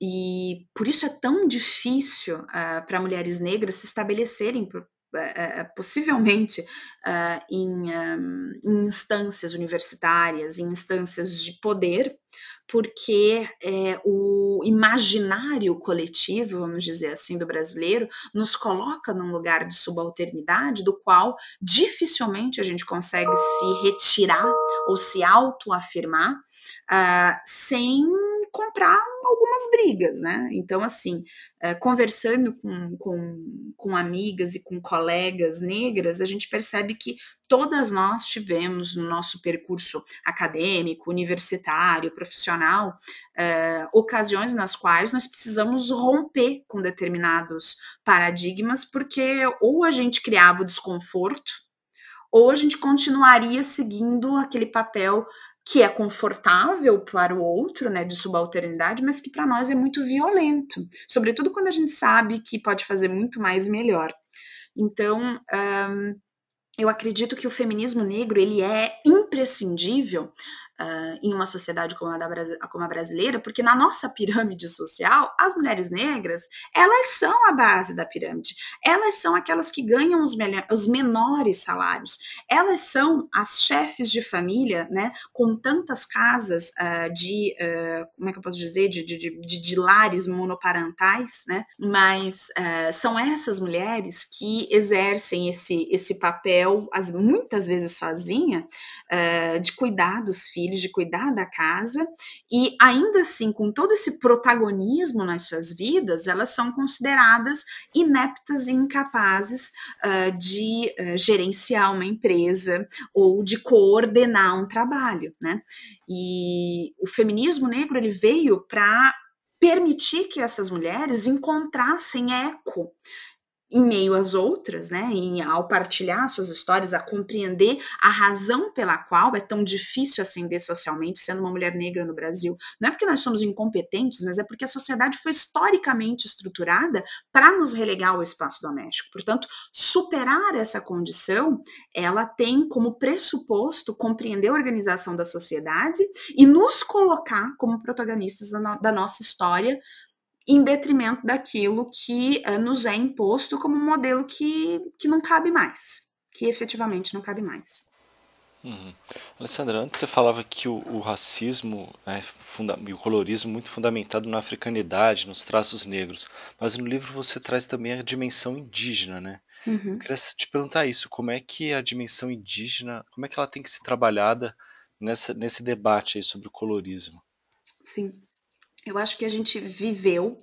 E por isso é tão difícil uh, para mulheres negras se estabelecerem uh, possivelmente uh, em, um, em, instâncias universitárias, em instâncias de poder, porque o imaginário coletivo, vamos dizer assim, do brasileiro, nos coloca num lugar de subalternidade do qual dificilmente a gente consegue se retirar ou se autoafirmar sem comprar algumas brigas, né? Então, assim, é, conversando com, com, com amigas e com colegas negras, a gente percebe que todas nós tivemos no nosso percurso acadêmico, universitário, profissional, é, ocasiões nas quais nós precisamos romper com determinados paradigmas, porque ou a gente criava o desconforto, ou a gente continuaria seguindo aquele papel que é confortável para o outro, né, de subalternidade, mas que para nós é muito violento, sobretudo quando a gente sabe que pode fazer muito mais e melhor. Então, um, eu acredito que o feminismo negro ele é imprescindível uh, em uma sociedade como a, da, como a brasileira, porque na nossa pirâmide social, as mulheres negras, elas são a base da pirâmide. Elas são aquelas que ganham os, os menores salários. Elas são as chefes de família, né, com tantas casas uh, de, uh, como é que eu posso dizer, de, de, de, de lares monoparentais, né, mas são essas mulheres que exercem esse, esse papel, as, muitas vezes sozinha, de cuidar dos filhos, filhos, de cuidar da casa, e ainda assim, com todo esse protagonismo nas suas vidas, elas são consideradas ineptas e incapazes uh, de uh, gerenciar uma empresa ou de coordenar um trabalho, né? E o feminismo negro ele veio para permitir que essas mulheres encontrassem eco em meio às outras, né, em, ao partilhar suas histórias, a compreender a razão pela qual é tão difícil ascender socialmente sendo uma mulher negra no Brasil. Não é porque nós somos incompetentes, mas é porque a sociedade foi historicamente estruturada para nos relegar ao espaço doméstico. Portanto, superar essa condição, ela tem como pressuposto compreender a organização da sociedade e nos colocar como protagonistas da, no, da nossa história em detrimento daquilo que uh, nos é imposto como um modelo que, que não cabe mais, que efetivamente não cabe mais. Uhum. Alessandra, antes você falava que o, o racismo é e o colorismo muito fundamentado na africanidade, nos traços negros, mas no livro você traz também a dimensão indígena, né? Uhum. Eu queria te perguntar isso, como é que a dimensão indígena, como é que ela tem que ser trabalhada nessa, nesse debate aí sobre o colorismo? Sim eu acho que a gente viveu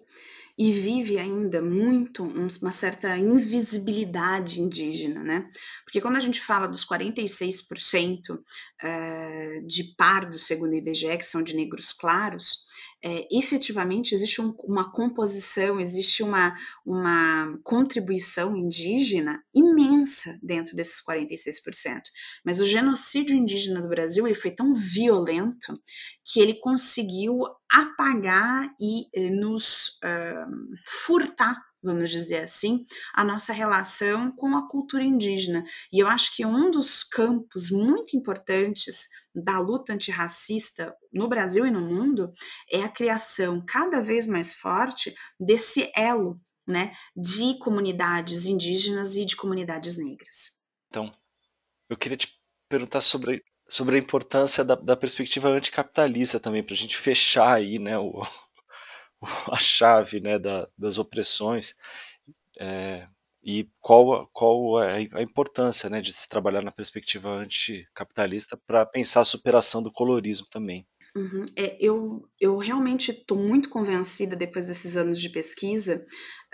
e vive ainda muito uma certa invisibilidade indígena, né? Porque quando a gente fala dos 46% uh, de pardos, segundo o IBGE, que são de negros claros, é, efetivamente existe um, uma composição, existe uma, uma contribuição indígena imensa dentro desses 46%. Mas o genocídio indígena do Brasil ele foi tão violento que ele conseguiu apagar e eh, nos uh, furtar vamos dizer assim, a nossa relação com a cultura indígena. E eu acho que um dos campos muito importantes da luta antirracista no Brasil e no mundo é a criação cada vez mais forte desse elo né, de comunidades indígenas e de comunidades negras. Então, eu queria te perguntar sobre, sobre a importância da, da perspectiva anticapitalista também, para a gente fechar aí né, o, a chave né, da, das opressões. É, e qual, qual é a importância né, de se trabalhar na perspectiva anticapitalista para pensar a superação do colorismo também. Uhum. É, eu, eu realmente estou muito convencida, depois desses anos de pesquisa,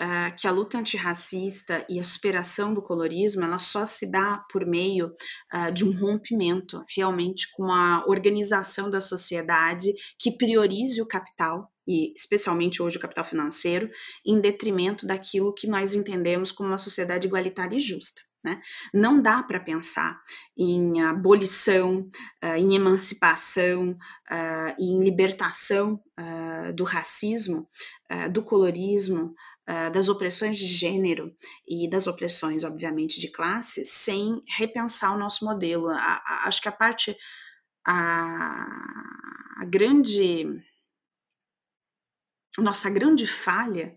uh, que a luta antirracista e a superação do colorismo ela só se dá por meio uh, de um rompimento realmente com a organização da sociedade que priorize o capital e especialmente hoje o capital financeiro, em detrimento daquilo que nós entendemos como uma sociedade igualitária e justa. Né? Não dá para pensar em abolição, uh, em emancipação uh, em libertação uh, do racismo, do colorismo, das opressões de gênero e das opressões, obviamente, de classe, sem repensar o nosso modelo. A, a, acho que a parte, a, a grande nossa grande falha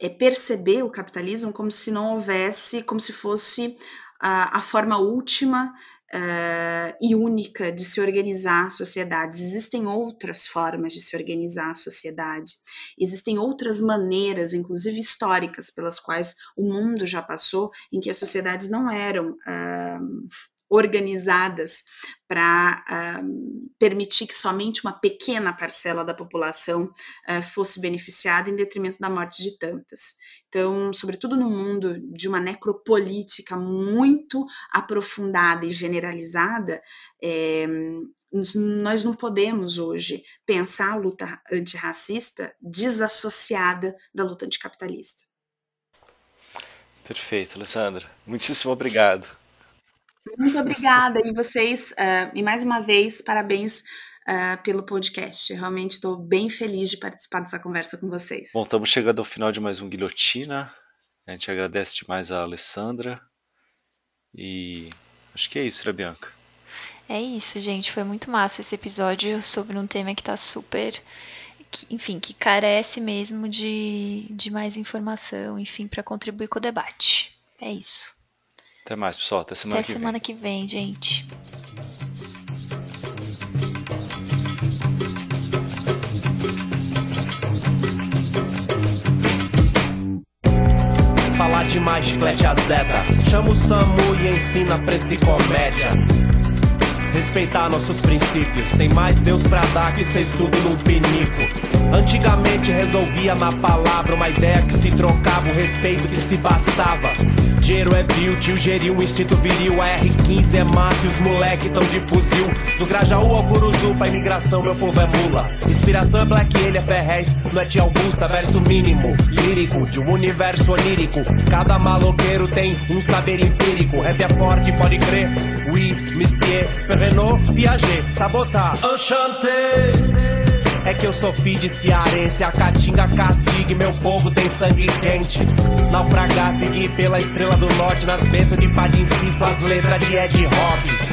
é perceber o capitalismo como se não houvesse, como se fosse a, a forma última uh, e única de se organizar sociedades. Existem outras formas de se organizar a sociedade, existem outras maneiras, inclusive históricas, pelas quais o mundo já passou, em que as sociedades não eram. Uh, organizadas para uh, permitir que somente uma pequena parcela da população uh, fosse beneficiada em detrimento da morte de tantas. Então, sobretudo no mundo de uma necropolítica muito aprofundada e generalizada, é, nós não podemos hoje pensar a luta antirracista desassociada da luta anticapitalista. Perfeito, Alessandra. Muitíssimo obrigado. Muito obrigada. E vocês, uh, e mais uma vez, parabéns uh, pelo podcast. Eu realmente estou bem feliz de participar dessa conversa com vocês. Bom, estamos chegando ao final de mais um Guilhotina. A gente agradece demais a Alessandra. E acho que é isso, né, Bianca? É isso, gente. Foi muito massa esse episódio sobre um tema que está super. Que, enfim, que carece mesmo de, de mais informação, enfim, para contribuir com o debate. É isso. Até mais, pessoal. Até semana Até que semana vem. que vem, gente. Falar demais, chiclete a zeta. Chama o Samu e ensina pra esse comédia. Respeitar nossos princípios. Tem mais Deus pra dar que cês tudo no pinico. Antigamente resolvia na palavra uma ideia que se trocava, o respeito que se bastava. Gero é vil, tio geriu, instinto viril. A R15 é mato os moleque tão de fuzil. Do Grajaú ao Curuzu, pra imigração, meu povo é mula. Inspiração é Black ele é Ferrez, não é tia Augusta, verso mínimo. Lírico, de um universo onírico. Cada maloqueiro tem um saber empírico. Rap é forte, pode crer. Oui, monsieur, Renault, viager, sabotar. Enchanté. É que eu sou filho de cearense, a caatinga castigue, meu povo tem sangue quente. Naufragar, seguir pela estrela do norte, nas bênçãos de Padim Cisso, as letras de Ed Rock.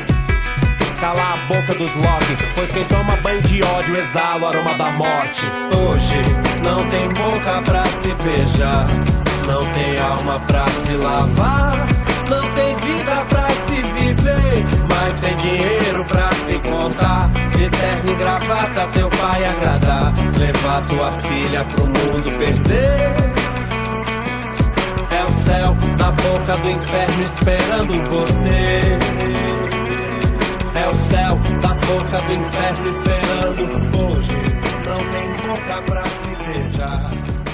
Calar a boca dos Loki, pois quem toma banho de ódio exala o aroma da morte. Hoje não tem boca pra se beijar, não tem alma pra se lavar, não tem vida pra se viver, mas tem dinheiro pra se contar. De terno e gravata, teu pai agradar, levar tua filha pro mundo perder. Céu na boca do inferno esperando você. É o céu da boca do inferno esperando hoje. Não tem boca pra se beijar.